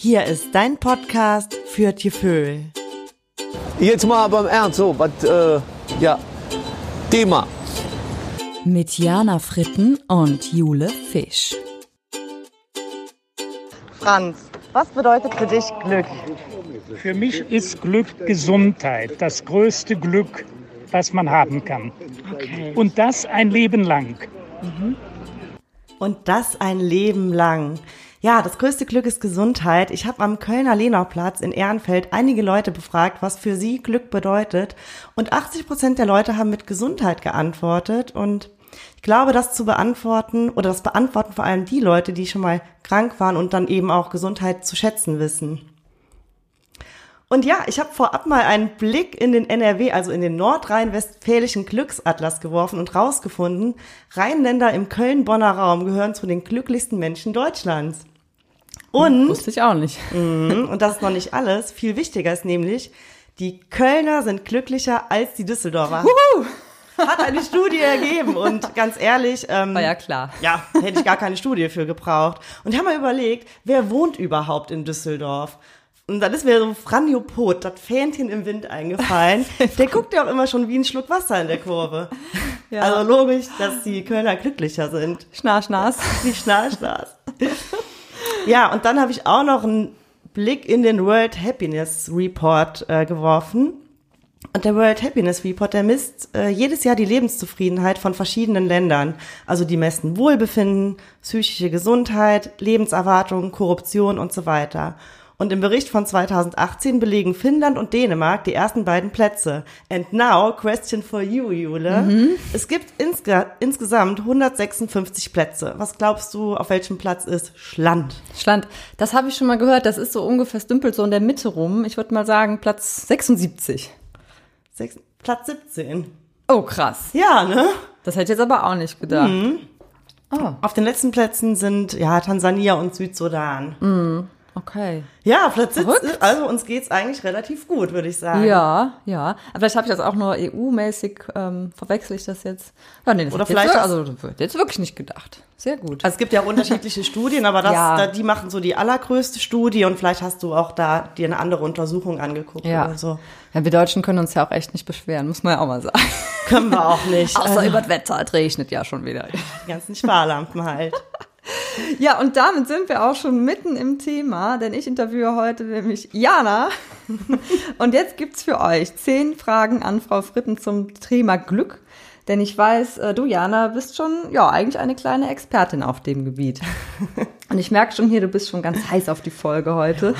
Hier ist dein Podcast für Tieföhl. Jetzt mal beim Ernst, so, was, äh, ja, Thema. Mit Jana Fritten und Jule Fisch. Franz, was bedeutet für dich Glück? Für mich ist Glück Gesundheit, das größte Glück, was man haben kann. Okay. Und das ein Leben lang. Und das ein Leben lang. Ja, das größte Glück ist Gesundheit. Ich habe am Kölner Lenauplatz in Ehrenfeld einige Leute befragt, was für sie Glück bedeutet. Und 80 Prozent der Leute haben mit Gesundheit geantwortet. Und ich glaube, das zu beantworten oder das beantworten vor allem die Leute, die schon mal krank waren und dann eben auch Gesundheit zu schätzen wissen. Und ja, ich habe vorab mal einen Blick in den NRW, also in den nordrhein-westfälischen Glücksatlas geworfen und rausgefunden, Rheinländer im Köln-Bonner Raum gehören zu den glücklichsten Menschen Deutschlands. Und, Wusste ich auch nicht. Mhm, und das ist noch nicht alles, viel wichtiger ist nämlich, die Kölner sind glücklicher als die Düsseldorfer. Hat eine Studie ergeben und ganz ehrlich, ähm, War ja klar. ja, hätte ich gar keine Studie für gebraucht. Und ich habe mal überlegt, wer wohnt überhaupt in Düsseldorf? Und dann ist mir so Franjo Pot, das Fähnchen im Wind eingefallen. Der guckt ja auch immer schon wie ein Schluck Wasser in der Kurve. Ja. Also logisch, dass die Kölner glücklicher sind. Schnarch, Nas. Die Schnarchnas. ja, und dann habe ich auch noch einen Blick in den World Happiness Report äh, geworfen. Und der World Happiness Report, der misst äh, jedes Jahr die Lebenszufriedenheit von verschiedenen Ländern. Also die messen Wohlbefinden, psychische Gesundheit, Lebenserwartung, Korruption und so weiter. Und im Bericht von 2018 belegen Finnland und Dänemark die ersten beiden Plätze. And now, question for you, Jule. Es gibt insge insgesamt 156 Plätze. Was glaubst du, auf welchem Platz ist Schland? Schland. Das habe ich schon mal gehört. Das ist so ungefähr stümpelt so in der Mitte rum. Ich würde mal sagen Platz 76. Sechs, Platz 17. Oh, krass. Ja, ne? Das hätte ich jetzt aber auch nicht gedacht. Oh, Auf den letzten Plätzen sind ja Tansania und Südsudan. Okay. Ja, 17. Verrückt. Also uns geht's eigentlich relativ gut, würde ich sagen. Ja, ja. Aber vielleicht habe ich das auch nur EU-mäßig, ähm, verwechsel ich das jetzt. Ja, nee, das Oder vielleicht jetzt, also jetzt wirklich nicht gedacht. Sehr gut. Also es gibt ja unterschiedliche Studien, aber das, Ja. da, die machen so die allergrößte Studie und vielleicht hast du auch da dir eine andere Untersuchung angeguckt Ja. oder so. ja, wir Deutschen können uns ja auch echt nicht beschweren, muss man ja auch mal sagen. Können wir auch nicht. Außer Also, über das Wetter, es regnet ja schon wieder. die ganzen Sparlampen halt. Ja, und damit sind wir auch schon mitten im Thema, denn ich interviewe heute nämlich Jana. Und jetzt gibt's für euch zehn Fragen an Frau Fritten zum Thema Glück. Denn ich weiß, äh, du, Jana, bist schon, ja, eigentlich eine kleine Expertin auf dem Gebiet. Und ich merke schon hier, du bist schon ganz heiß auf die Folge heute.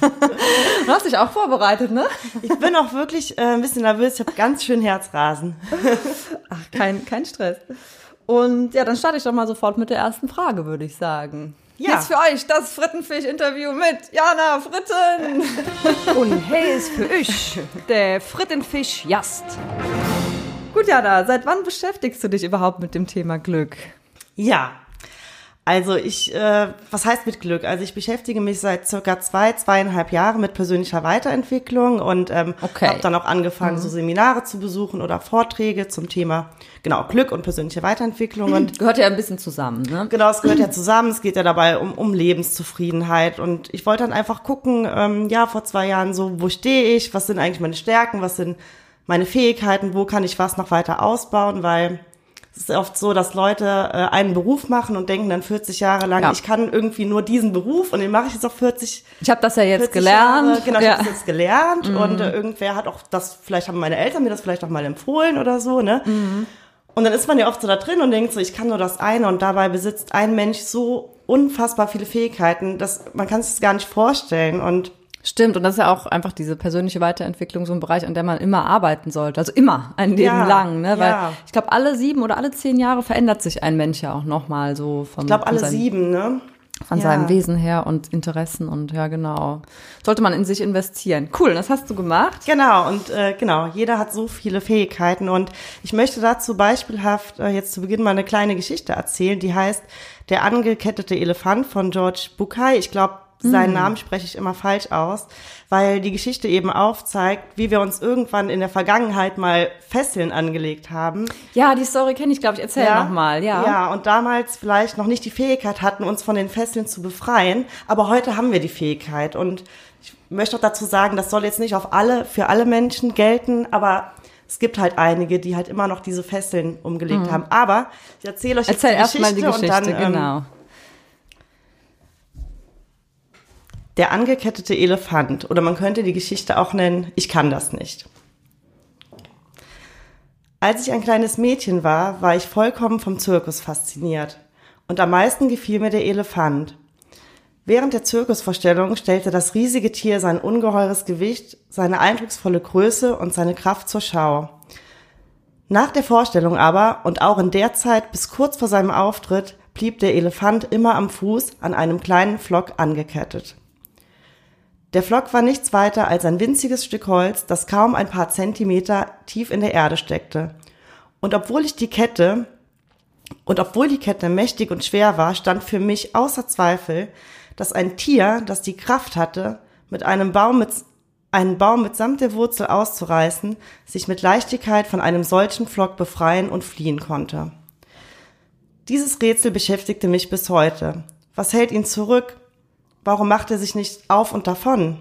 Du hast dich auch vorbereitet, ne? Ich bin auch wirklich äh, ein bisschen nervös. Ich habe ganz schön Herzrasen. Ach, kein, kein Stress. Und ja, dann starte ich doch mal sofort mit der ersten Frage, würde ich sagen. Ja. Jetzt für euch das Frittenfisch-Interview mit Jana Fritten. Und hey ist für euch der Frittenfisch Jast. Gut, Jana, seit wann beschäftigst du dich überhaupt mit dem Thema Glück? Ja. Also ich, äh, was heißt mit Glück? Also ich beschäftige mich seit circa zwei, zweieinhalb Jahren mit persönlicher Weiterentwicklung und ähm, Okay. habe dann auch angefangen, so Seminare zu besuchen oder Vorträge zum Thema genau Glück und persönliche Weiterentwicklung und Gehört ja ein bisschen zusammen, ne? Genau, es gehört ja zusammen. Es geht ja dabei um, um Lebenszufriedenheit. Und ich wollte dann einfach gucken, ähm, ja, vor zwei Jahren so, wo stehe ich? Was sind eigentlich meine Stärken? Was sind meine Fähigkeiten? Wo kann ich was noch weiter ausbauen? Weil es ist oft so, dass Leute äh, einen Beruf machen und denken dann 40 Jahre lang, Ja. ich kann irgendwie nur diesen Beruf und den mache ich jetzt auch 40 Ich habe das ja jetzt 40 gelernt. Jahre, genau, ich ja. habe das jetzt gelernt und äh, irgendwer hat auch das, vielleicht haben meine Eltern mir das vielleicht auch mal empfohlen oder so, ne? Und dann ist man ja oft so da drin und denkt so, ich kann nur das eine und dabei besitzt ein Mensch so unfassbar viele Fähigkeiten, dass man kann es gar nicht vorstellen und Stimmt, und das ist ja auch einfach diese persönliche Weiterentwicklung so ein Bereich, an der man immer arbeiten sollte. Also immer, ein Leben Ja, lang, ne? Weil ja. ich glaube, alle sieben oder alle zehn Jahre verändert sich ein Mensch ja auch nochmal so vom, ich glaube alle von, seinem, sieben, ne? von Ja. seinem Wesen her und Interessen und ja, genau. Sollte man in sich investieren. Cool, das hast du gemacht. Genau, und äh, genau, jeder hat so viele Fähigkeiten und ich möchte dazu beispielhaft äh, jetzt zu Beginn mal eine kleine Geschichte erzählen, die heißt Der angekettete Elefant von George Bucay. Ich glaube, Seinen Namen spreche ich immer falsch aus, weil die Geschichte eben aufzeigt, wie wir uns irgendwann in der Vergangenheit mal Fesseln angelegt haben. Ja, die Story kenne ich, glaube ich. Erzähl noch mal. Ja. Ja, und damals vielleicht noch nicht die Fähigkeit hatten, uns von den Fesseln zu befreien, aber heute haben wir die Fähigkeit. Und ich möchte auch dazu sagen, das soll jetzt nicht auf alle, für alle Menschen gelten, aber es gibt halt einige, die halt immer noch diese Fesseln umgelegt haben. Aber ich erzähle euch jetzt Erzähl die erst mal Geschichte, die Geschichte, und dann ähm, genau. Der angekettete Elefant oder man könnte die Geschichte auch nennen, ich kann das nicht. Als ich ein kleines Mädchen war, war ich vollkommen vom Zirkus fasziniert. Und am meisten gefiel mir der Elefant. Während der Zirkusvorstellung stellte das riesige Tier sein ungeheures Gewicht, seine eindrucksvolle Größe und seine Kraft zur Schau. Nach der Vorstellung aber und auch in der Zeit bis kurz vor seinem Auftritt blieb der Elefant immer am Fuß an einem kleinen Flock angekettet. Der Flock war nichts weiter als ein winziges Stück Holz, das kaum ein paar Zentimeter tief in der Erde steckte. Und obwohl ich die Kette und obwohl die Kette mächtig und schwer war, stand für mich außer Zweifel, dass ein Tier, das die Kraft hatte, mit einem Baum mit, einen Baum mitsamt der Wurzel auszureißen, sich mit Leichtigkeit von einem solchen Flock befreien und fliehen konnte. Dieses Rätsel beschäftigte mich bis heute. Was hält ihn zurück? Warum macht er sich nicht auf und davon?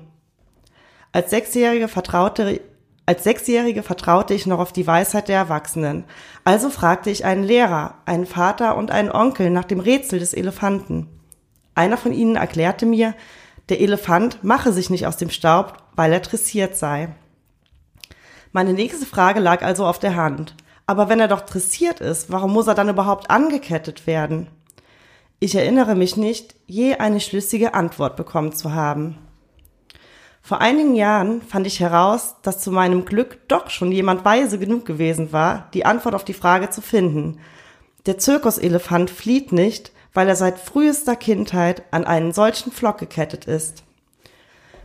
Als Sechsjährige vertraute, als Sechsjährige vertraute ich noch auf die Weisheit der Erwachsenen. Also fragte ich einen Lehrer, einen Vater und einen Onkel nach dem Rätsel des Elefanten. Einer von ihnen erklärte mir, der Elefant mache sich nicht aus dem Staub, weil er dressiert sei. Meine nächste Frage lag also auf der Hand. Aber wenn er doch dressiert ist, warum muss er dann überhaupt angekettet werden? Ich erinnere mich nicht, je eine schlüssige Antwort bekommen zu haben. Vor einigen Jahren fand ich heraus, dass zu meinem Glück doch schon jemand weise genug gewesen war, die Antwort auf die Frage zu finden. Der Zirkuselefant flieht nicht, weil er seit frühester Kindheit an einen solchen Flock gekettet ist.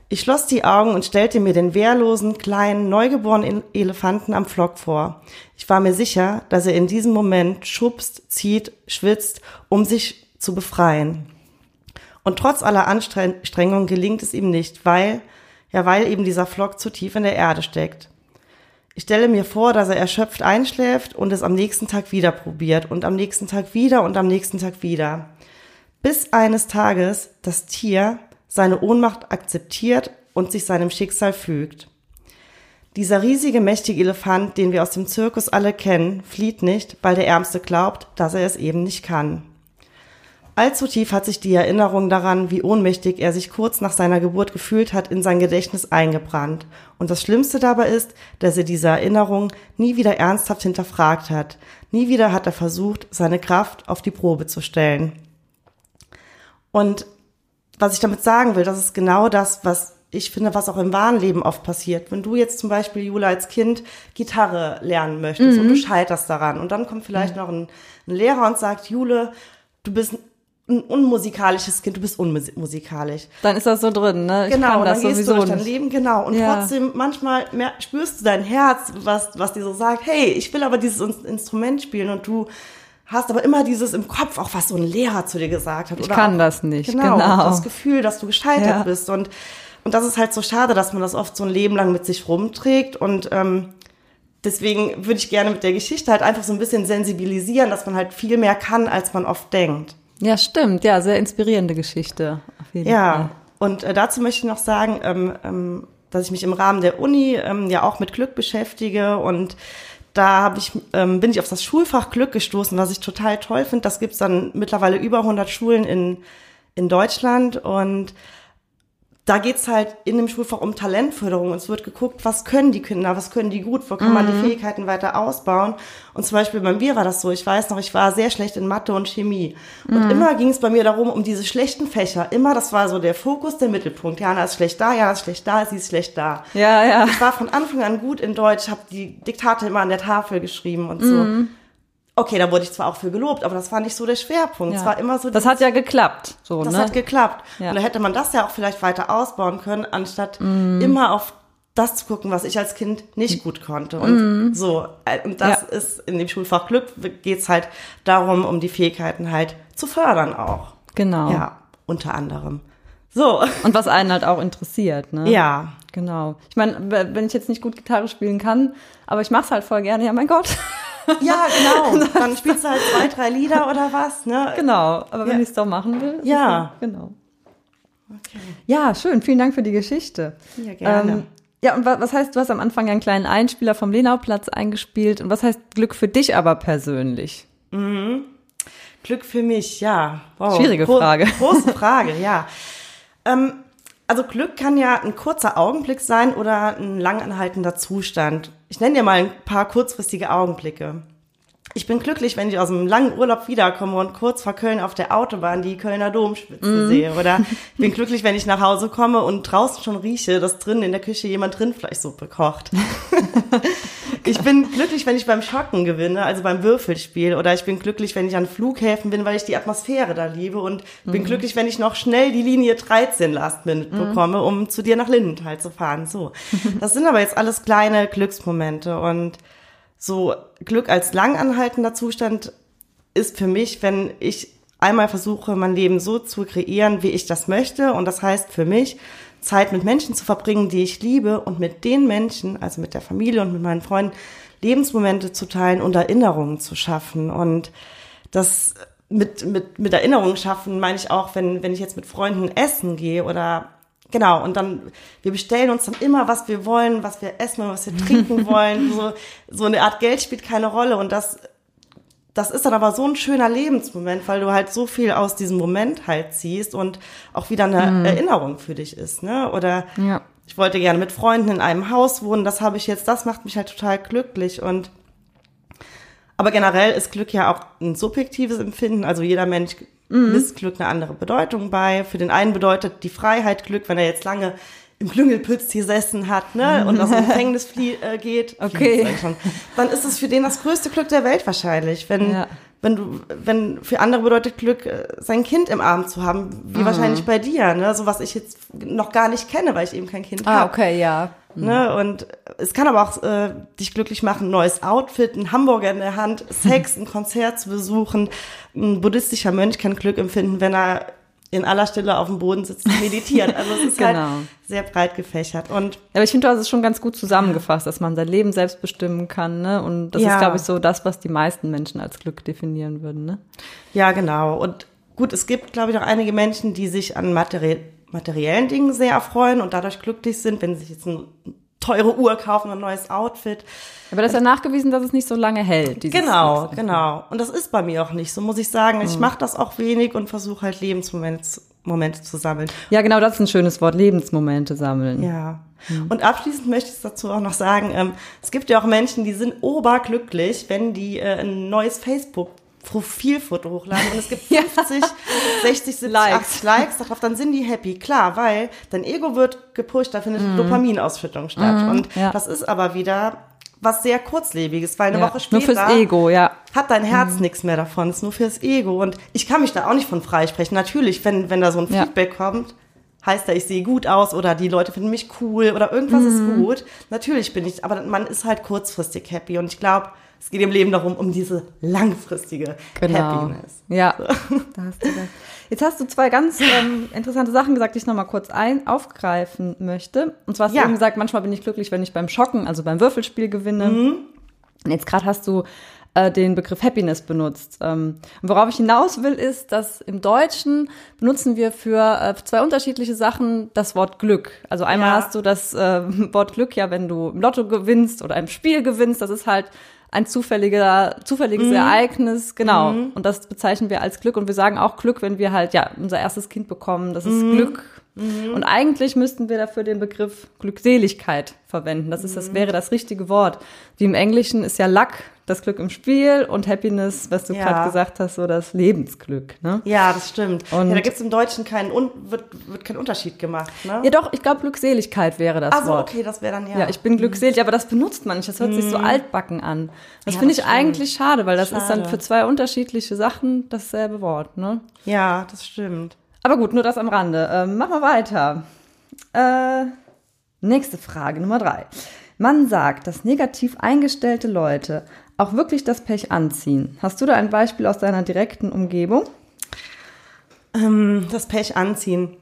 Ich schloss die Augen und stellte mir den wehrlosen, kleinen, neugeborenen Elefanten am Flock vor. Ich war mir sicher, dass er in diesem Moment schubst, zieht, schwitzt, um sich zu befreien. Und trotz aller Anstrengung gelingt es ihm nicht, weil, ja, weil eben dieser Flock zu tief in der Erde steckt. Ich stelle mir vor, dass er erschöpft einschläft und es am nächsten Tag wieder probiert und am nächsten Tag wieder und am nächsten Tag wieder. Bis eines Tages das Tier seine Ohnmacht akzeptiert und sich seinem Schicksal fügt. Dieser riesige, mächtige Elefant, den wir aus dem Zirkus alle kennen, flieht nicht, weil der Ärmste glaubt, dass er es eben nicht kann. Allzu tief hat sich die Erinnerung daran, wie ohnmächtig er sich kurz nach seiner Geburt gefühlt hat, in sein Gedächtnis eingebrannt. Und das Schlimmste dabei ist, dass er diese Erinnerung nie wieder ernsthaft hinterfragt hat. Nie wieder hat er versucht, seine Kraft auf die Probe zu stellen. Und was ich damit sagen will, das ist genau das, was ich finde, was auch im wahren Leben oft passiert. Wenn du jetzt zum Beispiel, Jula, als Kind Gitarre lernen möchtest und du scheiterst daran und dann kommt vielleicht noch ein, ein Lehrer und sagt, Jule, du bist ein unmusikalisches Kind, du bist unmusikalisch. Dann ist das so drin, ne? Ich Genau, und das dann gehst du durch dein. Leben, genau. Und Ja. trotzdem, manchmal mehr, spürst du dein Herz, was, was dir so sagt, hey, ich will aber dieses In- Instrument spielen und du hast aber immer dieses im Kopf, auch was so ein Lehrer zu dir gesagt hat. Ich oder kann auch, das nicht, Genau, genau. das Gefühl, dass du gescheitert Ja. bist. Und, und das ist halt so schade, dass man das oft so ein Leben lang mit sich rumträgt und, ähm, Deswegen würde ich gerne mit der Geschichte halt einfach so ein bisschen sensibilisieren, dass man halt viel mehr kann, als man oft denkt. Ja, stimmt. Ja, sehr inspirierende Geschichte. Auf jeden Fall. Ja, und äh, dazu möchte ich noch sagen, ähm, ähm, dass ich mich im Rahmen der Uni ähm, ja auch mit Glück beschäftige und da hab ich, ähm, bin ich auf das Schulfach Glück gestoßen, was ich total toll finde. Das gibt's dann mittlerweile über 100 Schulen in, in Deutschland und da geht's halt in dem Schulfach um Talentförderung. Es wird geguckt, was können die Kinder, was können die gut, wo kann man die Fähigkeiten weiter ausbauen. Und zum Beispiel bei mir war das so, ich weiß noch, ich war sehr schlecht in Mathe und Chemie. Und immer ging es bei mir darum, um diese schlechten Fächer. Immer, das war so der Fokus, der Mittelpunkt. Jana ist schlecht da, Jana ist schlecht da, sie ist schlecht da. Ja, ja. Ich war von Anfang an gut in Deutsch, habe die Diktate immer an der Tafel geschrieben und so. Okay, da wurde ich zwar auch für gelobt, aber das war nicht so der Schwerpunkt. ja. Es war immer so Das hat ja geklappt. So, das ne? hat geklappt. Ja. Und da hätte man das ja auch vielleicht weiter ausbauen können, anstatt Mhm. immer auf das zu gucken, was ich als Kind nicht gut konnte. Und so, äh, und das. Ja. ist in dem Schulfach Glück geht's halt darum, um die Fähigkeiten halt zu fördern auch. genau. Ja, unter anderem. So. Und was einen halt auch interessiert, ne? Ja. Genau. Ich meine, wenn ich jetzt nicht gut Gitarre spielen kann, aber ich mach's halt voll gerne, ja mein Gott. Ja, genau. Dann spielst du halt zwei, drei Lieder oder was, ne? Genau. Aber wenn Ja. ich es doch machen will. Ja. es- Genau. Ja, schön. Vielen Dank für die Geschichte. Ja, gerne. Ähm, ja, und wa- was heißt, du hast am Anfang ja einen kleinen Einspieler vom Lenauplatz eingespielt. Und was heißt Glück für dich aber persönlich? Glück für mich, ja. Wow. Schwierige Frage. Große Frage, ja. Ähm, also Glück kann ja ein kurzer Augenblick sein oder ein langanhaltender Zustand. Ich nenne dir mal ein paar kurzfristige Augenblicke. Ich bin glücklich, wenn ich aus einem langen Urlaub wiederkomme und kurz vor Köln auf der Autobahn die Kölner Domspitzen sehe. Oder ich bin glücklich, wenn ich nach Hause komme und draußen schon rieche, dass drin in der Küche jemand Rindfleischsuppe kocht. Ich bin glücklich, wenn ich beim Schocken gewinne, also beim Würfelspiel. Oder ich bin glücklich, wenn ich an Flughäfen bin, weil ich die Atmosphäre da liebe. Und bin glücklich, wenn ich noch schnell die Linie 13 Last Minute bekomme, um zu dir nach Lindenthal zu fahren. So. Das sind aber jetzt alles kleine Glücksmomente. Und so Glück als langanhaltender Zustand ist für mich, wenn ich einmal versuche, mein Leben so zu kreieren, wie ich das möchte. Und das heißt für mich, Zeit mit Menschen zu verbringen, die ich liebe und mit den Menschen, also mit der Familie und mit meinen Freunden, Lebensmomente zu teilen und Erinnerungen zu schaffen. Und das mit, mit, mit Erinnerungen schaffen meine ich auch, wenn, wenn ich jetzt mit Freunden essen gehe oder Genau, und dann, wir bestellen uns dann immer, was wir wollen, was wir essen und was wir trinken wollen. So, so eine Art Geld spielt keine Rolle. Und das, das ist dann aber so ein schöner Lebensmoment, weil du halt so viel aus diesem Moment halt ziehst und auch wieder eine Erinnerung für dich ist, ne? Oder Ja. ich wollte gerne mit Freunden in einem Haus wohnen, das habe ich jetzt, das macht mich halt total glücklich und aber generell ist Glück ja auch ein subjektives Empfinden. Also jeder Mensch misst Glück eine andere Bedeutung bei. Für den einen bedeutet die Freiheit Glück, wenn er jetzt lange im Klüngelpütz gesessen hat, ne, und aus dem Gefängnis flie äh, geht. Okay. Dann ist es für den das größte Glück der Welt wahrscheinlich. Wenn, Ja. wenn du, wenn für andere bedeutet Glück, äh, sein Kind im Arm zu haben, wie wahrscheinlich bei dir, ne, so was ich jetzt noch gar nicht kenne, weil ich eben kein Kind Ah, habe. okay, ja. Ne? Und es kann aber auch äh, dich glücklich machen, ein neues Outfit, ein Hamburger in der Hand, Sex, ein Konzert zu besuchen. Ein buddhistischer Mönch kann Glück empfinden, wenn er in aller Stille auf dem Boden sitzt und meditiert. Also es ist Genau. halt sehr breit gefächert. Und Aber ich finde, du hast es schon ganz gut zusammengefasst, dass man sein Leben selbst bestimmen kann, ne? Und das Ja. ist, glaube ich, so das, was die meisten Menschen als Glück definieren würden, ne? ja, genau. Und gut, es gibt, glaube ich, auch einige Menschen, die sich an materi materiellen Dingen sehr erfreuen und dadurch glücklich sind, wenn sie sich jetzt eine teure Uhr kaufen, ein neues Outfit. Aber das ist ja nachgewiesen, dass es nicht so lange hält. Genau, genau. Und das ist bei mir auch nicht so, muss ich sagen. Ich mache das auch wenig und versuche halt Lebensmomente zu- Momente zu sammeln. Ja, genau, das ist ein schönes Wort, Lebensmomente sammeln. Ja. Und abschließend möchte ich dazu auch noch sagen, ähm, es gibt ja auch Menschen, die sind oberglücklich, wenn die äh, ein neues Facebook Profilfoto hochladen und es gibt 50, 60, 70, Likes. 80 Likes darauf, dann sind die happy. Klar, weil dein Ego wird gepusht, da findet Dopaminausschüttung statt. Und ja. das ist aber wieder was sehr kurzlebiges, weil eine Ja, Woche später Nur fürs Ego, ja. hat dein Herz nichts mehr davon, ist nur fürs Ego. Und ich kann mich da auch nicht von freisprechen. Natürlich, wenn, wenn da so ein Ja. Feedback kommt, heißt da, ich sehe gut aus oder die Leute finden mich cool oder irgendwas ist gut. Natürlich bin ich, aber man ist halt kurzfristig happy. Und ich glaube, es geht im Leben darum, um diese langfristige Genau. Happiness. Ja, da hast du recht. Jetzt hast du zwei ganz ähm, interessante Sachen gesagt, die ich nochmal kurz ein aufgreifen möchte. Und zwar hast Ja. du eben gesagt, manchmal bin ich glücklich, wenn ich beim Schocken, also beim Würfelspiel gewinne. Mhm. Und jetzt gerade hast du äh, den Begriff Happiness benutzt. Ähm, und worauf ich hinaus will, ist, dass im Deutschen benutzen wir für äh, zwei unterschiedliche Sachen das Wort Glück. Also einmal Ja. hast du das äh, Wort Glück ja, wenn du im Lotto gewinnst oder im Spiel gewinnst, das ist halt ein zufälliger, zufälliges Ereignis, genau. Und das bezeichnen wir als Glück. Und wir sagen auch Glück, wenn wir halt, ja, unser erstes Kind bekommen. Das ist Glück. Und eigentlich müssten wir dafür den Begriff Glückseligkeit verwenden. Das ist, das wäre das richtige Wort. Wie im Englischen ist ja Luck das Glück im Spiel und Happiness, was du Ja. gerade gesagt hast, so das Lebensglück. Ne? Ja, das stimmt. Und- ja, da gibt's im Deutschen keinen, wird, wird kein Unterschied gemacht, ne? Ja, doch, ich glaube, Glückseligkeit wäre das also, Wort. okay, das wäre dann ja. Ja, ich bin glückselig, aber das benutzt man nicht. Das hört sich so altbacken an. Das Ja, finde ich stimmt. eigentlich schade, weil das ist dann Schade. für zwei unterschiedliche Sachen dasselbe Wort. Ne? ja, das stimmt. Aber gut, nur das am Rande. Ähm, machen wir weiter. Äh, nächste Frage, Nummer drei. Man sagt, dass negativ eingestellte Leute auch wirklich das Pech anziehen. Hast du da ein Beispiel aus deiner direkten Umgebung? Ähm, das Pech anziehen.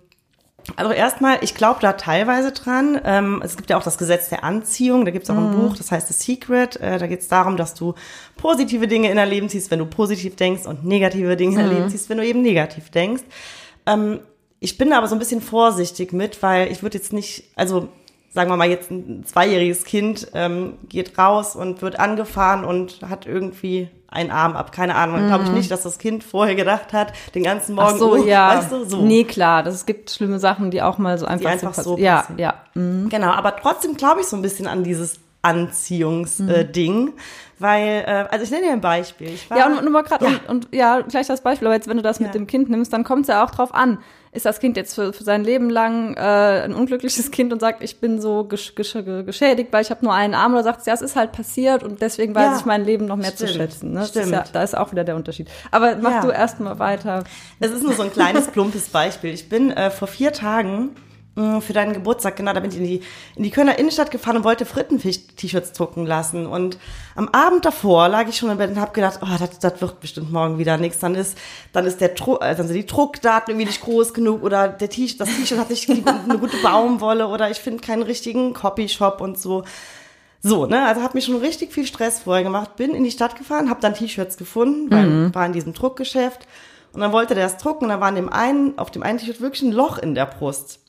Also erstmal, ich glaube da teilweise dran. Ähm, es gibt ja auch das Gesetz der Anziehung, da gibt es auch ein Buch, das heißt The Secret. Äh, da geht es darum, dass du positive Dinge in dein Leben ziehst, wenn du positiv denkst und negative Dinge in dein Leben ziehst, wenn du eben negativ denkst. Ähm, ich bin aber so ein bisschen vorsichtig mit, weil ich würde jetzt nicht, also sagen wir mal jetzt ein zweijähriges Kind ähm, geht raus und wird angefahren und hat irgendwie einen Arm ab, keine Ahnung. Dann glaube ich nicht, dass das Kind vorher gedacht hat, den ganzen Morgen, Ach so, oh, ja. weißt du, so. Nee, klar, das, es gibt schlimme Sachen, die auch mal so einfach, einfach so passieren. Ja, passieren. ja. Mhm. Genau, aber trotzdem glaube ich so ein bisschen an dieses Anziehungsding, äh, Ding, weil, äh, also ich nenne dir ein Beispiel. War, Ja, und, und mal gerade Ja. und, und ja, gleich das Beispiel, aber jetzt, wenn du das Ja. mit dem Kind nimmst, dann kommt es ja auch drauf an. Ist das Kind jetzt für, für sein Leben lang äh, ein unglückliches Kind und sagt, ich bin so gesch gesch geschädigt, weil ich habe nur einen Arm oder sagt, ja, es ist halt passiert und deswegen weiß Ja. ich mein Leben noch mehr zu Stimmt. schätzen. Ne? Stimmt. Ist ja, da ist auch wieder der Unterschied. Aber mach Ja. du erst mal weiter. Es ist nur so ein kleines, plumpes Beispiel. Ich bin äh, vor vier Tagen für deinen Geburtstag, genau, da bin ich in die, in die Kölner Innenstadt gefahren und wollte Frittenfisch-T-Shirts drucken lassen. Und am Abend davor lag ich schon im Bett und habe gedacht, oh, das, das wird bestimmt morgen wieder nichts. Dann ist, dann ist der Druck, äh, dann sind die Druckdaten irgendwie nicht groß genug oder der T das T-Shirt hat nicht eine gute Baumwolle oder ich finde keinen richtigen Copyshop und so. So, ne, also hat mir schon richtig viel Stress vorher gemacht. Bin in die Stadt gefahren, habe dann T-Shirts gefunden, weil war in diesem Druckgeschäft und dann wollte der das drucken und dann war in dem einen, auf dem einen T-Shirt wirklich ein Loch in der Brust.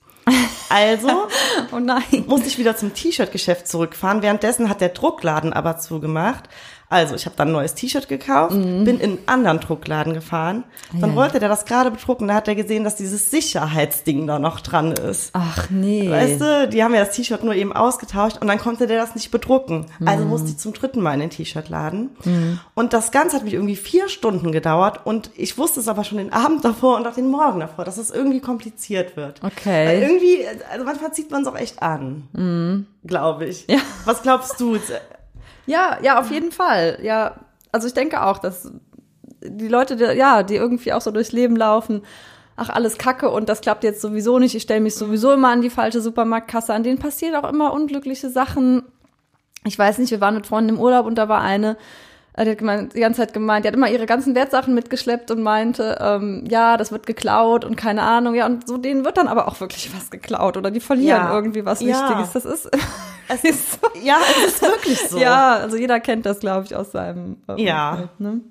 Also Oh musste ich wieder zum T-Shirt-Geschäft zurückfahren. Währenddessen hat der Druckladen aber zugemacht. Also ich habe dann ein neues T-Shirt gekauft, bin in einen anderen Druckladen gefahren. Dann Ja. wollte der das gerade bedrucken, da hat er gesehen, dass dieses Sicherheitsding da noch dran ist. Ach nee. Weißt du, die haben ja das T-Shirt nur eben ausgetauscht und dann konnte der das nicht bedrucken. Also musste ich zum dritten Mal in den T-Shirt-Laden. Und das Ganze hat mich irgendwie vier Stunden gedauert und ich wusste es aber schon den Abend davor und auch den Morgen davor, dass es irgendwie kompliziert wird. Okay. Weil irgendwie, also manchmal zieht man es auch echt an. Glaube ich. Ja. Was glaubst du? Ja, ja, auf jeden Fall. Ja, also ich denke auch, dass die Leute, die, ja, die irgendwie auch so durchs Leben laufen, ach, alles Kacke und das klappt jetzt sowieso nicht, ich stelle mich sowieso immer an die falsche Supermarktkasse, an denen passieren auch immer unglückliche Sachen. Ich weiß nicht, wir waren mit Freunden im Urlaub und da war eine, die hat gemeint, die ganze Zeit gemeint, die hat immer ihre ganzen Wertsachen mitgeschleppt und meinte, ähm, ja, das wird geklaut und keine Ahnung, ja, und so denen wird dann aber auch wirklich was geklaut oder die verlieren Ja. irgendwie was Ja. Wichtiges. Das ist, Es ist, ja, es ist wirklich so. ja, also jeder kennt das, glaube ich, aus seinem äh, Ja. Umfeld, ne?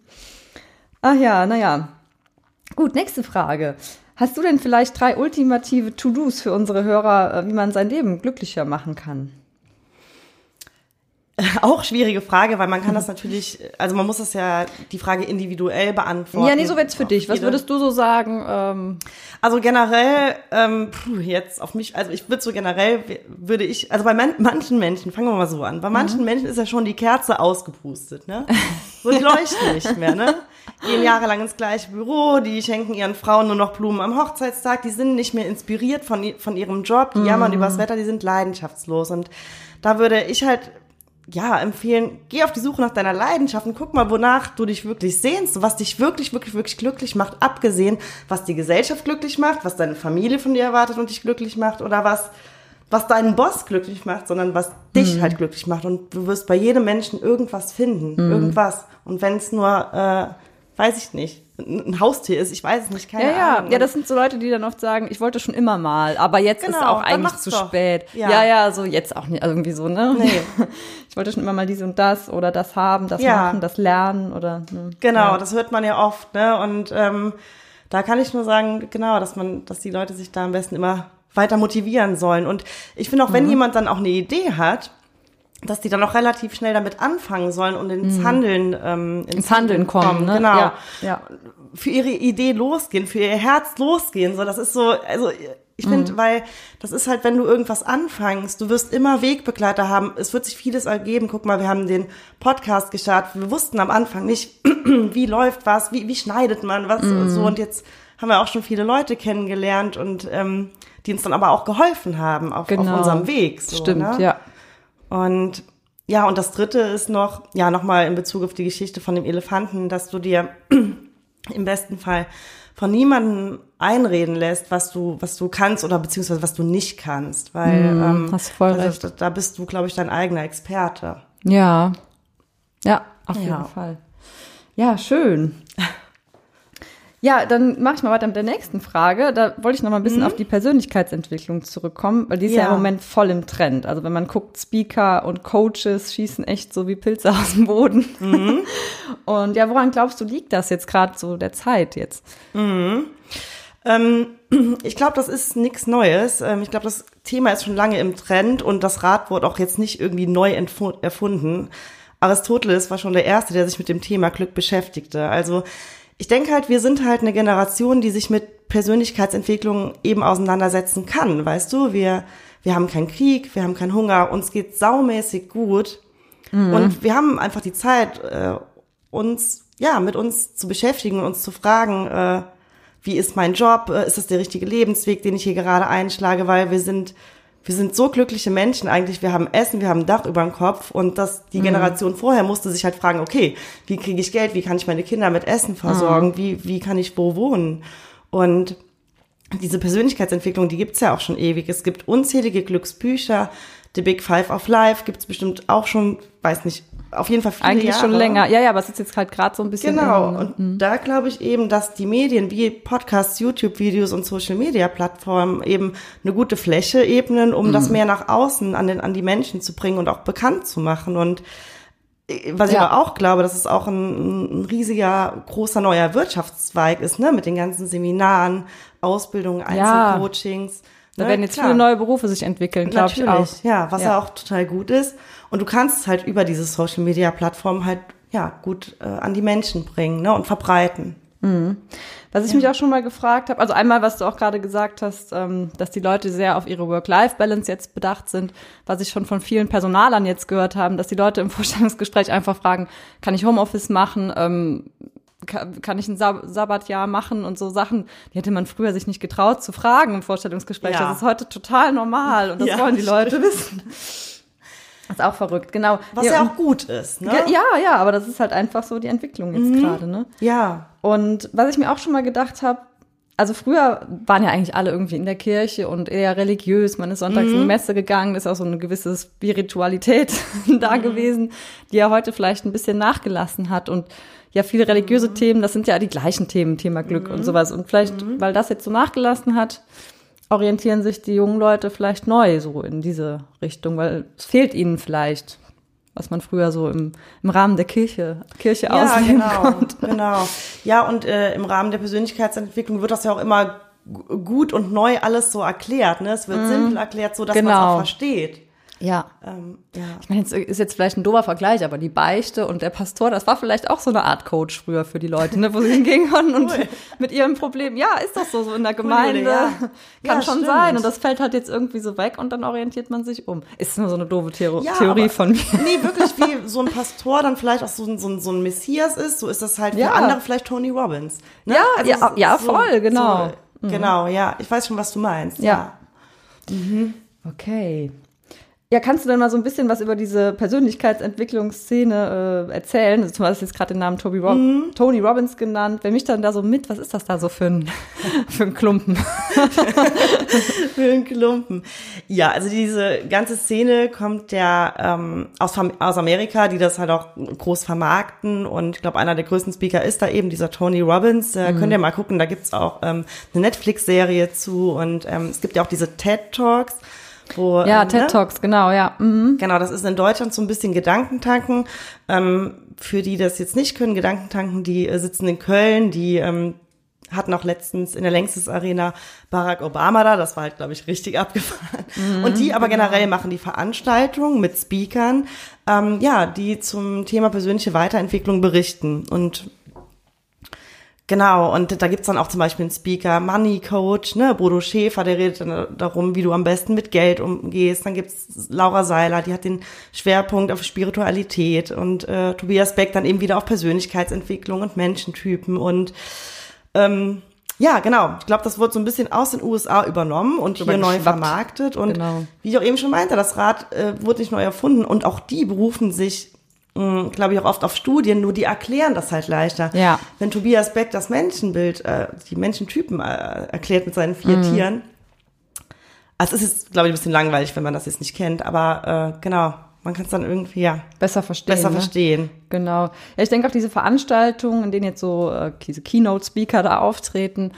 Ach ja, naja. Gut, nächste Frage. Hast du denn vielleicht drei ultimative To-Dos für unsere Hörer, äh, wie man sein Leben glücklicher machen kann? Auch schwierige Frage, weil man kann das natürlich, also man muss das ja die Frage individuell beantworten. ja, nee, so wird's für dich. Was würdest du so sagen? Ähm, Also generell, ähm, puh, jetzt auf mich, also ich würde so generell, würde ich, also bei man, manchen Menschen, fangen wir mal so an, bei manchen Menschen ist ja schon die Kerze ausgepustet, ne? So, die leuchten nicht mehr, ne? Gehen jahrelang ins gleiche Büro, die schenken ihren Frauen nur noch Blumen am Hochzeitstag, die sind nicht mehr inspiriert von, von ihrem Job, die jammern übers Wetter, die sind leidenschaftslos und da würde ich halt ja, empfehlen, geh auf die Suche nach deiner Leidenschaft und guck mal, wonach du dich wirklich sehnst, was dich wirklich, wirklich, wirklich glücklich macht, abgesehen, was die Gesellschaft glücklich macht, was deine Familie von dir erwartet und dich glücklich macht oder was, was deinen Boss glücklich macht, sondern was dich halt glücklich macht. Und du wirst bei jedem Menschen irgendwas finden, irgendwas. Und wenn es nur, äh, weiß ich nicht, ein Haustier ist, ich weiß es nicht, keine ja, ja, Ahnung. ja, das sind so Leute, die dann oft sagen, ich wollte schon immer mal, aber jetzt ist Genau, auch dann eigentlich zu doch. spät. Ja. Ja. ja, so jetzt auch nicht, also irgendwie so, ne? Nee. Ich wollte schon immer mal dies und das oder das haben, das Ja. machen, das lernen oder. Ne? Genau, das hört man ja oft, ne? Und ähm, da kann ich nur sagen, genau, dass man, dass die Leute sich da am besten immer weiter motivieren sollen. Und ich finde auch, Mhm. wenn jemand dann auch eine Idee hat, dass die dann auch relativ schnell damit anfangen sollen und ins Handeln ähm, Mhm. Ins Handeln kommen, ne? Genau. Ja, ja. Für ihre Idee losgehen, für ihr Herz losgehen. So, das ist so, also ich finde, Mhm. weil das ist halt, wenn du irgendwas anfängst, du wirst immer Wegbegleiter haben. Es wird sich vieles ergeben. Guck mal, wir haben den Podcast gestartet. Wir wussten am Anfang nicht, wie läuft was, wie, wie schneidet man was und Mhm. so. Und jetzt haben wir auch schon viele Leute kennengelernt und ähm, die uns dann aber auch geholfen haben auf, auf Genau. unserem Weg. So, Stimmt, ne? ja. Und ja, und das dritte ist noch, ja, nochmal in Bezug auf die Geschichte von dem Elefanten, dass du dir im besten Fall von niemandem einreden lässt, was du, was du kannst oder beziehungsweise was du nicht kannst. Weil ähm, hast voll also, recht. Da, da bist du, glaube ich, dein eigener Experte. Ja. Ja, auf Ja. jeden Fall. Ja, schön. Ja, dann mache ich mal weiter mit der nächsten Frage. Da wollte ich noch mal ein bisschen auf die Persönlichkeitsentwicklung zurückkommen, weil die ist ja. Ja. im Moment voll im Trend. Also wenn man guckt, Speaker und Coaches schießen echt so wie Pilze aus dem Boden. Und ja, woran glaubst du, liegt das jetzt gerade so der Zeit jetzt? Ähm, ich glaube, das ist nichts Neues. Ähm, ich glaube, das Thema ist schon lange im Trend und das Rad wurde auch jetzt nicht irgendwie neu erfunden. Aristoteles war schon der Erste, der sich mit dem Thema Glück beschäftigte. Also ich denke halt, wir sind halt eine Generation, die sich mit Persönlichkeitsentwicklung eben auseinandersetzen kann. Weißt du, wir, wir haben keinen Krieg, wir haben keinen Hunger, uns geht saumäßig gut. Und wir haben einfach die Zeit, äh, uns, ja, mit uns zu beschäftigen, uns zu fragen, äh, wie ist mein Job, äh, ist das der richtige Lebensweg, den ich hier gerade einschlage, weil wir sind, wir sind so glückliche Menschen eigentlich, wir haben Essen, wir haben ein Dach über dem Kopf. Und das, die Generation vorher musste sich halt fragen, okay, wie kriege ich Geld, wie kann ich meine Kinder mit Essen versorgen, wie, wie kann ich wo wohnen? Und diese Persönlichkeitsentwicklung, die gibt's ja auch schon ewig. Es gibt unzählige Glücksbücher. The Big Five of Life gibt's bestimmt auch schon, weiß nicht, auf jeden Fall viele Eigentlich Jahre. schon länger. Ja, ja, aber es ist jetzt halt gerade so ein bisschen. Genau. im- Und da glaube ich eben, dass die Medien wie Podcasts, YouTube-Videos und Social-Media-Plattformen eben eine gute Fläche ebnen, um das mehr nach außen an, den, an die Menschen zu bringen und auch bekannt zu machen. Und äh, was ich Ja. aber auch glaube, dass es auch ein, ein riesiger, großer neuer Wirtschaftszweig ist, ne, mit den ganzen Seminaren, Ausbildungen, Ja. Einzelcoachings. Da ne, werden jetzt klar. viele neue Berufe sich entwickeln, glaube ich auch. ja, was Ja. ja auch total gut ist. Und du kannst es halt über diese Social Media Plattform halt ja gut äh, an die Menschen bringen, ne, und verbreiten. Was ich mich auch schon mal gefragt habe, also einmal, was du auch gerade gesagt hast, ähm, dass die Leute sehr auf ihre Work-Life-Balance jetzt bedacht sind, was ich schon von vielen Personalern jetzt gehört haben, dass die Leute im Vorstellungsgespräch einfach fragen, kann ich Homeoffice machen, ähm, kann, ich ein Sab Sabbatjahr machen und so Sachen, die hätte man früher sich nicht getraut zu fragen im Vorstellungsgespräch. Ja. Das ist heute total normal und das Ja, wollen die Leute wissen. Das ist auch verrückt, genau. Was ja, auch gut ist, ne? Ja, ja, aber das ist halt einfach so die Entwicklung jetzt gerade, ne? Ja. Und was ich mir auch schon mal gedacht habe, also früher waren ja eigentlich alle irgendwie in der Kirche und eher religiös. Man ist sonntags in die Messe gegangen, ist auch so eine gewisse Spiritualität da gewesen, die ja heute vielleicht ein bisschen nachgelassen hat. Und ja, viele religiöse Themen, das sind ja die gleichen Themen, Thema Glück und sowas. Und vielleicht, weil das jetzt so nachgelassen hat, orientieren sich die jungen Leute vielleicht neu so in diese Richtung, weil es fehlt ihnen vielleicht, was man früher so im, im Rahmen der Kirche, Kirche Ja, ausleben genau, konnte. genau. Ja, und äh, im Rahmen der Persönlichkeitsentwicklung wird das ja auch immer gu- gut und neu alles so erklärt, ne? Es wird simpel erklärt, so dass man es Genau. auch versteht. Ja. Ähm, ja. Ich meine, jetzt ist jetzt vielleicht ein doofer Vergleich, aber die Beichte und der Pastor, das war vielleicht auch so eine Art Coach früher für die Leute, ne, wo sie hingehen konnten und mit ihrem Problem, ja, ist das so, so in der Gemeinde, ja. kann Ja, schon stimmt. sein und das fällt halt jetzt irgendwie so weg und dann orientiert man sich um. Ist nur so eine doofe Theor Ja, Theorie aber- von mir. Nee, wirklich, wie so ein Pastor dann vielleicht auch so ein, so so ein Messias ist, so ist das halt Ja. für andere vielleicht Tony Robbins. Ne? Ja, ja, so- ja, so- voll, genau. So, Genau, ja. Ich weiß schon, was du meinst. Ja. Okay. Ja, kannst du denn mal so ein bisschen was über diese Persönlichkeitsentwicklungsszene äh, erzählen? Also, du hast jetzt gerade den Namen Toby Rob Mhm. Tony Robbins genannt. Wer mich dann da so mit, was ist das da so für ein, für ein Klumpen? Für einen Klumpen. Ja, also diese ganze Szene kommt ja ähm, aus, aus Amerika, die das halt auch groß vermarkten. Und ich glaube, einer der größten Speaker ist da eben dieser Tony Robbins. Äh, Könnt ihr mal gucken, da gibt's auch ähm, eine Netflix-Serie zu. Und ähm, es gibt ja auch diese TED-Talks. Wo, Ja, ähm, TED ne? Talks, genau, ja. Mhm. Genau, das ist in Deutschland so ein bisschen Gedankentanken. Ähm, für die das jetzt nicht können, Gedankentanken, die äh, sitzen in Köln, die ähm, hatten auch letztens in der Längstes Arena Barack Obama da, das war halt, glaube ich, richtig abgefahren. Und die aber generell machen die Veranstaltung mit Speakern, ähm, ja, die zum Thema persönliche Weiterentwicklung berichten. Und Genau, und da gibt's dann auch zum Beispiel einen Speaker, Money Coach, ne, Bodo Schäfer, der redet dann darum, wie du am besten mit Geld umgehst. Dann gibt's Laura Seiler, die hat den Schwerpunkt auf Spiritualität und äh, Tobias Beck dann eben wieder auf Persönlichkeitsentwicklung und Menschentypen und ähm, ja, genau. Ich glaube, das wurde so ein bisschen aus den USA übernommen und hier neu vermarktet. Und Genau. wie ich auch eben schon meinte, das Rad äh, wurde nicht neu erfunden und auch die berufen sich glaube ich, auch oft auf Studien, nur die erklären das halt leichter. Ja. Wenn Tobias Beck das Menschenbild, äh, die Menschentypen äh, erklärt mit seinen Mhm. vier Tieren, also es ist, glaube ich, ein bisschen langweilig, wenn man das jetzt nicht kennt, aber äh, genau, man kann es dann irgendwie, ja, Besser verstehen. besser ne? verstehen. Genau. Ja, ich denke auch diese Veranstaltungen, in denen jetzt so äh, diese Keynote-Speaker da auftreten,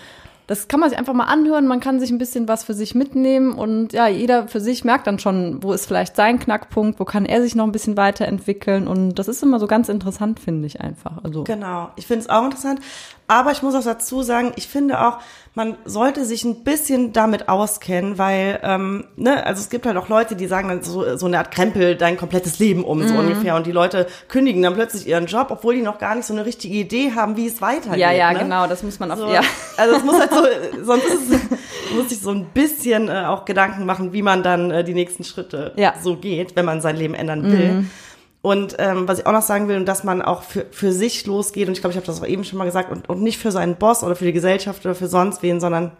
das kann man sich einfach mal anhören, man kann sich ein bisschen was für sich mitnehmen und ja, jeder für sich merkt dann schon, wo ist vielleicht sein Knackpunkt, wo kann er sich noch ein bisschen weiterentwickeln und das ist immer so ganz interessant, finde ich einfach. Also Genau, ich finde es auch interessant. Aber ich muss auch dazu sagen, ich finde auch, man sollte sich ein bisschen damit auskennen, weil, ähm, ne, also es gibt halt auch Leute, die sagen dann so, so eine Art Krempel dein komplettes Leben um, Mhm. so ungefähr. Und die Leute kündigen dann plötzlich ihren Job, obwohl die noch gar nicht so eine richtige Idee haben, wie es weitergeht. ja, ja, ne? genau, das muss man auf So, ja. Also es muss halt so, sonst muss sich so ein bisschen äh, auch Gedanken machen, wie man dann äh, die nächsten Schritte Ja. Mhm. so geht, wenn man sein Leben ändern will. Und ähm, was ich auch noch sagen will, und dass man auch für, für sich losgeht, und ich glaube, ich habe das auch eben schon mal gesagt, und, und nicht für seinen Boss oder für die Gesellschaft oder für sonst wen, sondern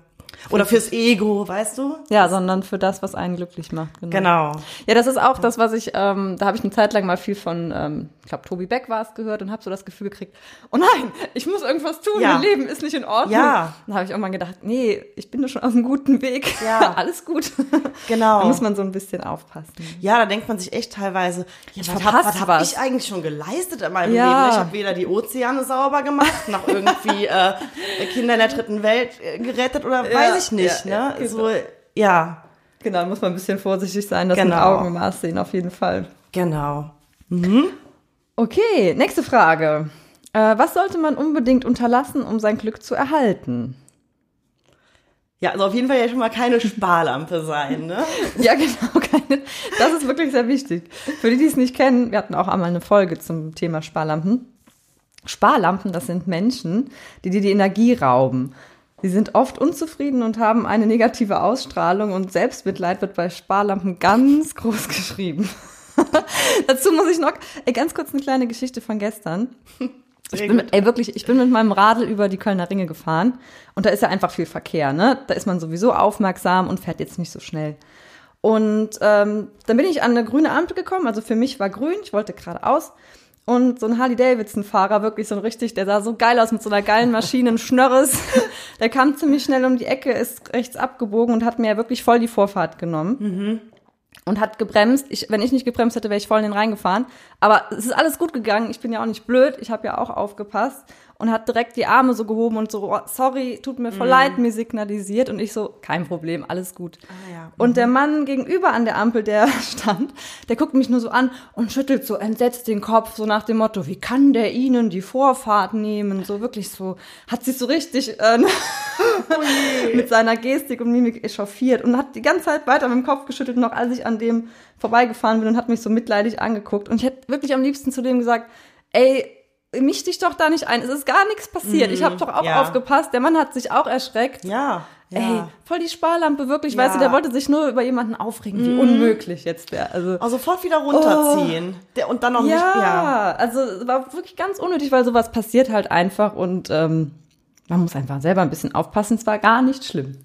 oder fürs Ego, weißt du? Ja, sondern für das, was einen glücklich macht. Genau. Genau. Ja, das ist auch das, was ich, ähm, da habe ich eine Zeit lang mal viel von, ähm, ich glaube, Tobi Beck war es gehört und habe so das Gefühl gekriegt, oh nein, ich muss irgendwas tun, Ja. mein Leben ist nicht in Ordnung. Ja. Dann habe ich mal gedacht, nee, ich bin doch schon auf einem guten Weg. Ja. Alles gut. Genau. Da muss man so ein bisschen aufpassen. Ja, da denkt man sich echt teilweise, ja, Ich was habe hab was. ich eigentlich schon geleistet in meinem Ja. Leben? Ich habe weder die Ozeane sauber gemacht, noch irgendwie äh, Kinder in der dritten Welt äh, gerettet oder weiß ich nicht. ne? So, ja, Genau, da muss man ein bisschen vorsichtig sein, das Genau. mit Augenmaß sehen, auf jeden Fall. genau. Okay, nächste Frage. Äh, was sollte man unbedingt unterlassen, um sein Glück zu erhalten? Ja, also auf jeden Fall ja schon mal keine Sparlampe sein, ne? Ja, genau. Keine, das ist wirklich sehr wichtig. Für die, die es nicht kennen, wir hatten auch einmal eine Folge zum Thema Sparlampen. Sparlampen, das sind Menschen, die dir die Energie rauben. Sie sind oft unzufrieden und haben eine negative Ausstrahlung und Selbstmitleid wird bei Sparlampen ganz groß geschrieben. Dazu muss ich noch ey, ganz kurz eine kleine Geschichte von gestern. Ich bin mit, ey, wirklich, ich bin mit meinem Radl über die Kölner Ringe gefahren und da ist ja einfach viel Verkehr, ne? Da ist man sowieso aufmerksam und fährt jetzt nicht so schnell. Und ähm, dann bin ich an eine grüne Ampel gekommen, also für mich war grün, ich wollte geradeaus. Und so ein Harley-Davidson-Fahrer, wirklich so ein richtig, der sah so geil aus mit so einer geilen Maschine, ein Schnörres. Der kam ziemlich schnell um die Ecke, ist rechts abgebogen und hat mir ja wirklich voll die Vorfahrt genommen und hat gebremst. Ich, wenn ich nicht gebremst hätte, wäre ich voll in den reingefahren. Aber es ist alles gut gegangen. Ich bin ja auch nicht blöd. Ich habe ja auch aufgepasst und hat direkt die Arme so gehoben und so, oh, sorry, tut mir voll leid, mir signalisiert. Und ich so, kein Problem, alles gut. ja. Und der Mann gegenüber an der Ampel, der stand, der guckt mich nur so an und schüttelt so entsetzt den Kopf, so nach dem Motto, wie kann der Ihnen die Vorfahrt nehmen? So wirklich so, hat sich so richtig äh, mit seiner Gestik und Mimik echauffiert und hat die ganze Zeit weiter mit dem Kopf geschüttelt, noch als ich an dem vorbeigefahren bin und hat mich so mitleidig angeguckt. Und ich hätte wirklich am liebsten zu dem gesagt, ey, misch dich doch da nicht ein, es ist gar nichts passiert. Ich habe doch auch ja. aufgepasst, der Mann hat sich auch erschreckt. Ja, ja. Ey, voll die Sparlampe, wirklich. Ja. Weißt du, der wollte sich nur über jemanden aufregen, wie unmöglich jetzt wäre. Also, Also sofort wieder runterziehen. Der, und dann noch ja, nicht, ja. also es war wirklich ganz unnötig, weil sowas passiert halt einfach und ähm, man muss einfach selber ein bisschen aufpassen. Es war gar nicht schlimm.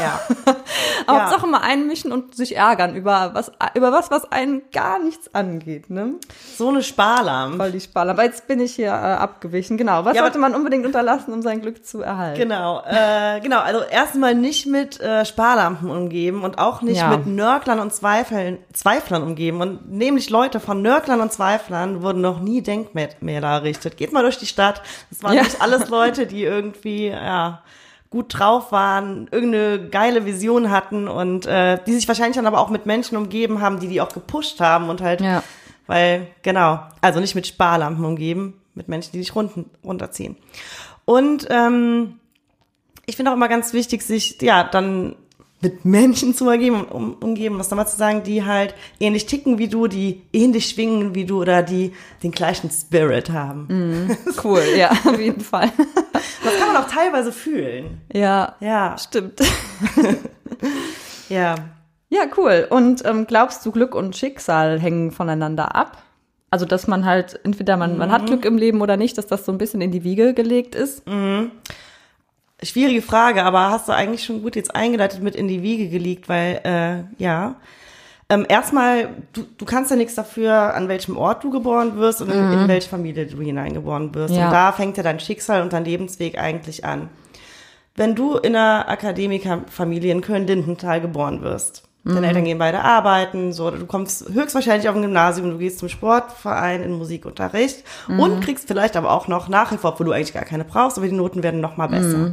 Ja. Hauptsache mal einmischen und sich ärgern über was, über was, was einen gar nichts angeht, ne? So eine Sparlampe. Voll die Sparlampe. Aber jetzt bin ich hier äh, abgewichen. Genau. Was Ja, sollte man unbedingt unterlassen, um sein Glück zu erhalten? Genau, äh, genau. Also erstmal nicht mit äh, Sparlampen umgeben und auch nicht Ja. mit Nörglern und Zweifeln, Zweiflern umgeben. Und nämlich Leute von Nörglern und Zweiflern wurden noch nie Denkmäler errichtet. Geht mal durch die Stadt. Das waren Ja. nicht alles Leute, die irgendwie ja gut drauf waren, irgendeine geile Vision hatten und äh, die sich wahrscheinlich dann aber auch mit Menschen umgeben haben, die die auch gepusht haben und halt, Ja. weil genau, also nicht mit Sparlampen umgeben, mit Menschen, die dich runden, runterziehen. Und ähm, ich finde auch immer ganz wichtig, sich ja dann mit Menschen zu umgeben, um, umgeben, das nochmal zu sagen, die halt ähnlich ticken wie du, die ähnlich schwingen wie du oder die den gleichen Spirit haben. Cool, ja, auf jeden Fall. Das kann man auch teilweise fühlen. ja, Ja, stimmt. ja. Ja, cool. Und ähm, glaubst du, Glück und Schicksal hängen voneinander ab? Also, dass man halt, entweder man, man hat Glück im Leben oder nicht, dass das so ein bisschen in die Wiege gelegt ist? Schwierige Frage, aber hast du eigentlich schon gut jetzt eingeleitet mit in die Wiege gelegt, weil, äh, ja. Ähm, erstmal, du, du kannst ja nichts dafür, an welchem Ort du geboren wirst und in, in welche Familie du hineingeboren wirst. Ja. Und da fängt ja dein Schicksal und dein Lebensweg eigentlich an. Wenn du in einer Akademikerfamilie in Köln-Lindenthal geboren wirst, Deine Eltern gehen beide arbeiten, so, du kommst höchstwahrscheinlich auf ein Gymnasium, du gehst zum Sportverein in Musikunterricht und kriegst vielleicht aber auch noch Nachhilfe, obwohl du eigentlich gar keine brauchst, aber die Noten werden noch mal besser.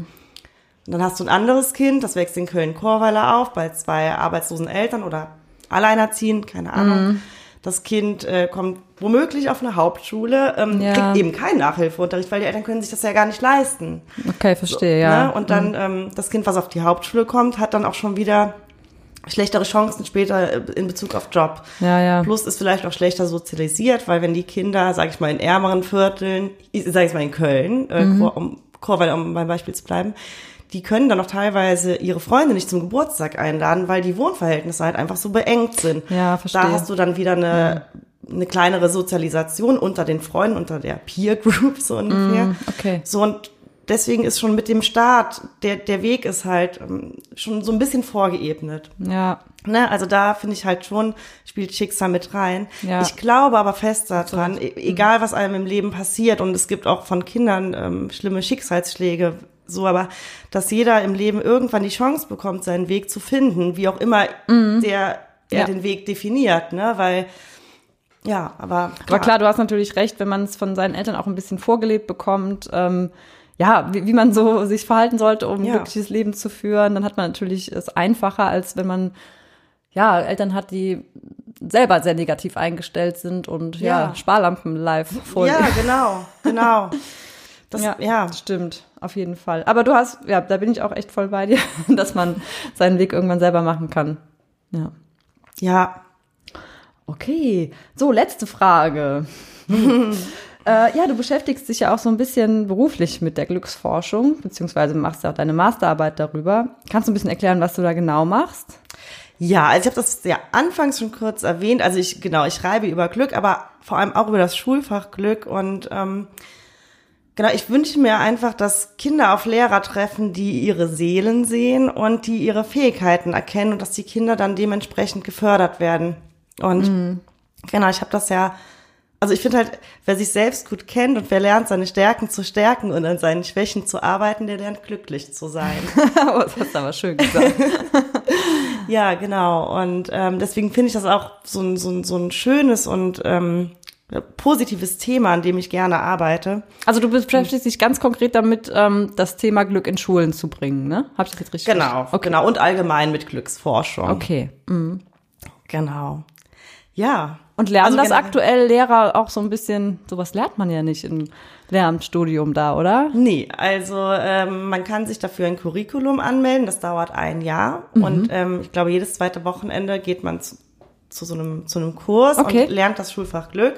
Und dann hast du ein anderes Kind, das wächst in Köln-Korweiler auf, bei zwei arbeitslosen Eltern oder alleinerziehend, keine Ahnung. Das Kind äh, kommt womöglich auf eine Hauptschule, ähm, Ja. kriegt eben keinen Nachhilfeunterricht, weil die Eltern können sich das ja gar nicht leisten. Okay, verstehe, ja. Ne? Und dann ähm, das Kind, was auf die Hauptschule kommt, hat dann auch schon wieder schlechtere Chancen später äh, in Bezug auf Job. Ja, ja. Plus ist vielleicht auch schlechter sozialisiert, weil wenn die Kinder, sage ich mal, in ärmeren Vierteln, sage ich mal in Köln, äh, Mhm. Um Chorweiler, um beim Beispiel zu bleiben, die können dann auch teilweise ihre Freunde nicht zum Geburtstag einladen, weil die Wohnverhältnisse halt einfach so beengt sind. Ja, verstehe. Da hast du dann wieder eine, eine kleinere Sozialisation unter den Freunden, unter der Peer Group so ungefähr. okay. So und deswegen ist schon mit dem Start, der, der Weg ist halt ähm, schon so ein bisschen vorgeebnet. Ja. Ne, also da finde ich halt schon, spielt Schicksal mit rein. Ja. Ich glaube aber fest daran, e egal was einem im Leben passiert, und es gibt auch von Kindern ähm, schlimme Schicksalsschläge, so, aber dass jeder im Leben irgendwann die Chance bekommt, seinen Weg zu finden, wie auch immer der er Ja. den Weg definiert, ne, weil ja, aber Aber klar, du hast natürlich recht, wenn man es von seinen Eltern auch ein bisschen vorgelebt bekommt, ähm, ja, wie, wie man so sich verhalten sollte, um ein Ja. glückliches Leben zu führen, dann hat man natürlich es einfacher, als wenn man ja Eltern hat, die selber sehr negativ eingestellt sind und ja, Ja. Sparlampen live voll. ja, genau, genau. Das, ja, ja, stimmt, auf jeden Fall. Aber du hast, ja, da bin ich auch echt voll bei dir, dass man seinen Weg irgendwann selber machen kann. Ja. ja, Okay, so letzte Frage. äh, ja, du beschäftigst dich ja auch so ein bisschen beruflich mit der Glücksforschung, beziehungsweise machst ja auch deine Masterarbeit darüber. Kannst du ein bisschen erklären, was du da genau machst? Ja, also ich habe das ja anfangs schon kurz erwähnt. Also ich genau, ich schreibe über Glück, aber vor allem auch über das Schulfach Glück und ähm, genau, ich wünsche mir einfach, dass Kinder auf Lehrer treffen, die ihre Seelen sehen und die ihre Fähigkeiten erkennen und dass die Kinder dann dementsprechend gefördert werden. Und genau, ich habe das ja also ich finde halt, wer sich selbst gut kennt und wer lernt, seine Stärken zu stärken und an seinen Schwächen zu arbeiten, der lernt glücklich zu sein. oh, das hast du aber schön gesagt. Ja, genau. Und ähm, deswegen finde ich das auch so ein, so ein, so ein schönes und ähm, positives Thema, an dem ich gerne arbeite. Also du beschäftigst dich ganz konkret damit, ähm, das Thema Glück in Schulen zu bringen, ne? Hab ich das jetzt richtig Genau? Okay. genau. Und allgemein mit Glücksforschung. Okay. Mhm. Genau. Ja. Und lernen Also das aktuell Lehrer auch so ein bisschen, sowas lernt man ja nicht im Lehramtsstudium da, oder? Nee, also ähm, man kann sich dafür ein Curriculum anmelden, das dauert ein Jahr Mhm. und ähm, ich glaube, jedes zweite Wochenende geht man zu, zu so einem, zu einem Kurs Okay. und lernt das Schulfach Glück.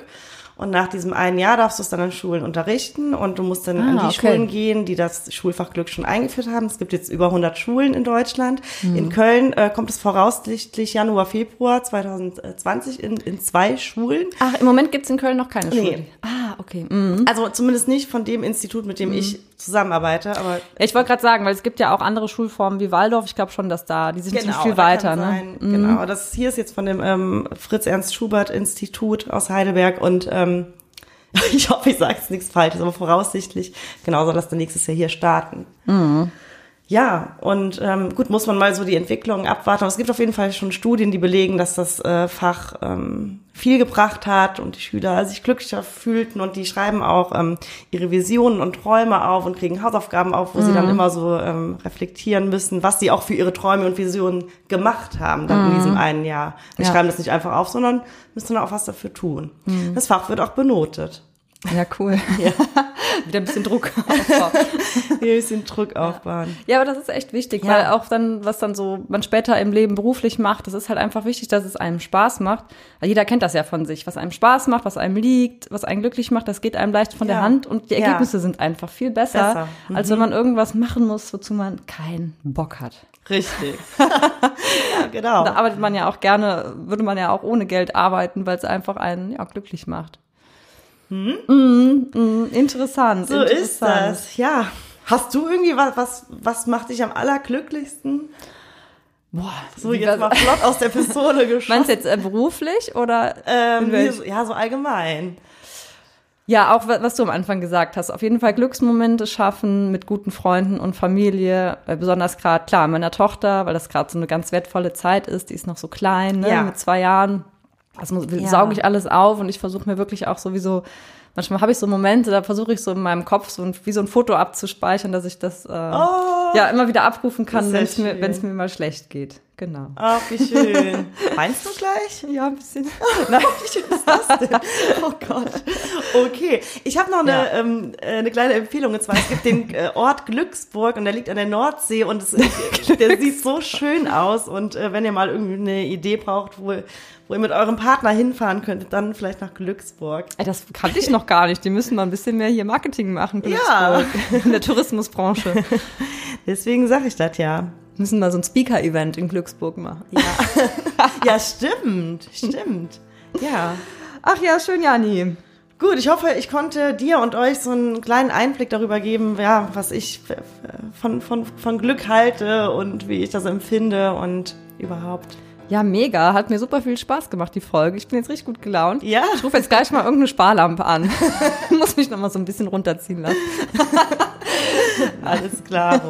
Und nach diesem einen Jahr darfst du es dann an Schulen unterrichten und du musst dann an die Ah, okay. Schulen gehen, die das Schulfach Glück schon eingeführt haben. Es gibt jetzt über 100 Schulen in Deutschland. Mhm. In Köln äh, kommt es voraussichtlich Januar, Februar 2020 in, in zwei Schulen. Ach, im Moment gibt's in Köln noch keine Nee. Schule. Ah, okay. Mhm. Also zumindest nicht von dem Institut, mit dem ich zusammenarbeite, aber Ja, ich wollte gerade sagen, weil es gibt ja auch andere Schulformen wie Waldorf. Ich glaube schon, dass da, die sind viel Genau, da weiter. Ne? sein. Genau, das hier ist jetzt von dem ähm, Fritz Ernst Schubert Institut aus Heidelberg und ähm, ich hoffe, ich sage jetzt nichts Falsches, aber voraussichtlich genau soll das dann nächstes Jahr hier starten. Ja, und ähm, gut, muss man mal so die Entwicklung abwarten. Aber es gibt auf jeden Fall schon Studien, die belegen, dass das äh, Fach ähm, viel gebracht hat und die Schüler sich glücklicher fühlten und die schreiben auch ähm, ihre Visionen und Träume auf und kriegen Hausaufgaben auf, wo sie dann immer so ähm, reflektieren müssen, was sie auch für ihre Träume und Visionen gemacht haben dann in diesem einen Jahr. Die Ja. schreiben das nicht einfach auf, sondern müssen dann auch was dafür tun. Das Fach wird auch benotet. Ja, cool. Ja. Wieder ein bisschen Druck. aufbauen. Hier ist den Druck aufbauen. ja, aber das ist echt wichtig, Ja. weil auch dann, was dann so man später im Leben beruflich macht, das ist halt einfach wichtig, dass es einem Spaß macht. Weil jeder kennt das ja von sich. Was einem Spaß macht, was einem liegt, was einen glücklich macht, das geht einem leicht von der Ja. Hand und die. Ergebnisse sind einfach viel besser, Besser. Mhm. als wenn man irgendwas machen muss, wozu man keinen Bock hat. Richtig. ja, genau. Da arbeitet man ja auch gerne, würde man ja auch ohne Geld arbeiten, weil es einfach einen ja, glücklich macht. Mhm, mhm, interessant. So ist interessant. das, ja. Hast du irgendwie was, was, was macht dich am allerglücklichsten? Boah, So, jetzt mal flott aus der Pistole geschossen. Meinst du jetzt äh, beruflich oder? ähm, ja, so allgemein. Ja, auch wa- was du am Anfang gesagt hast. Auf jeden Fall Glücksmomente schaffen mit guten Freunden und Familie. Besonders gerade, klar, meiner Tochter, weil das gerade so eine ganz wertvolle Zeit ist. Die ist noch so klein, ne, Ja. mit zwei Jahren. Das muss, Ja. sauge ich alles auf und ich versuche mir wirklich auch sowieso, manchmal habe ich so Momente, da versuche ich so in meinem Kopf so ein, wie so ein Foto abzuspeichern, dass ich das äh, ja immer wieder abrufen kann, wenn es mir, schön. wenn es mir mal schlecht geht. Genau. Ach, wie schön. Meinst du gleich? Ja, ein bisschen. Nein, wie schön ist das denn? Oh Gott. Okay, ich habe noch eine, Ja. ähm, äh, eine kleine Empfehlung. Und zwar, es gibt den äh, Ort Glücksburg und der liegt an der Nordsee und es, der sieht so schön aus. Und äh, wenn ihr mal irgendwie eine Idee braucht, wo, wo ihr mit eurem Partner hinfahren könntet, dann vielleicht nach Glücksburg. Ey, das kannte ich noch gar nicht. Die müssen mal ein bisschen mehr hier Marketing machen, Ja. Glücksburg, in der Tourismusbranche. Deswegen sage ich das ja. Müssen mal so ein Speaker-Event in Glücksburg machen. Ja, stimmt, stimmt. Ja. Ach ja, schön, Jani. Gut, ich hoffe, ich konnte dir und euch so einen kleinen Einblick darüber geben, ja, was ich von, von, von Glück halte und wie ich das empfinde und überhaupt. Ja, mega. Hat mir super viel Spaß gemacht, die Folge. Ich bin jetzt richtig gut gelaunt. Ja. Ich rufe jetzt gleich mal irgendeine Sparlampe an. Muss mich noch mal so ein bisschen runterziehen lassen. Alles klar.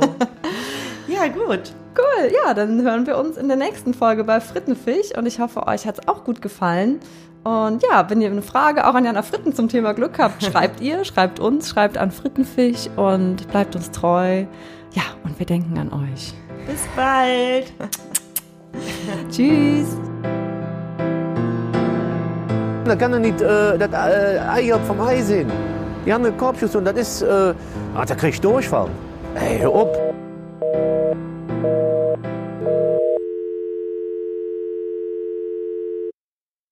Ja, gut. Cool, ja, dann hören wir uns in der nächsten Folge bei Frittenfisch und ich hoffe, euch hat's auch gut gefallen. Und ja, wenn ihr eine Frage auch an Jana Fritten zum Thema Glück habt, schreibt ihr, schreibt uns, schreibt an Frittenfisch und bleibt uns treu. Ja, und wir denken an euch. Bis bald. Tschüss. Da kann er nicht äh, das äh, Ei vom Ei sehen. Die haben eine Korbschuss und das ist, äh, ah, da krieg ich Durchfall. Ey, hör auf.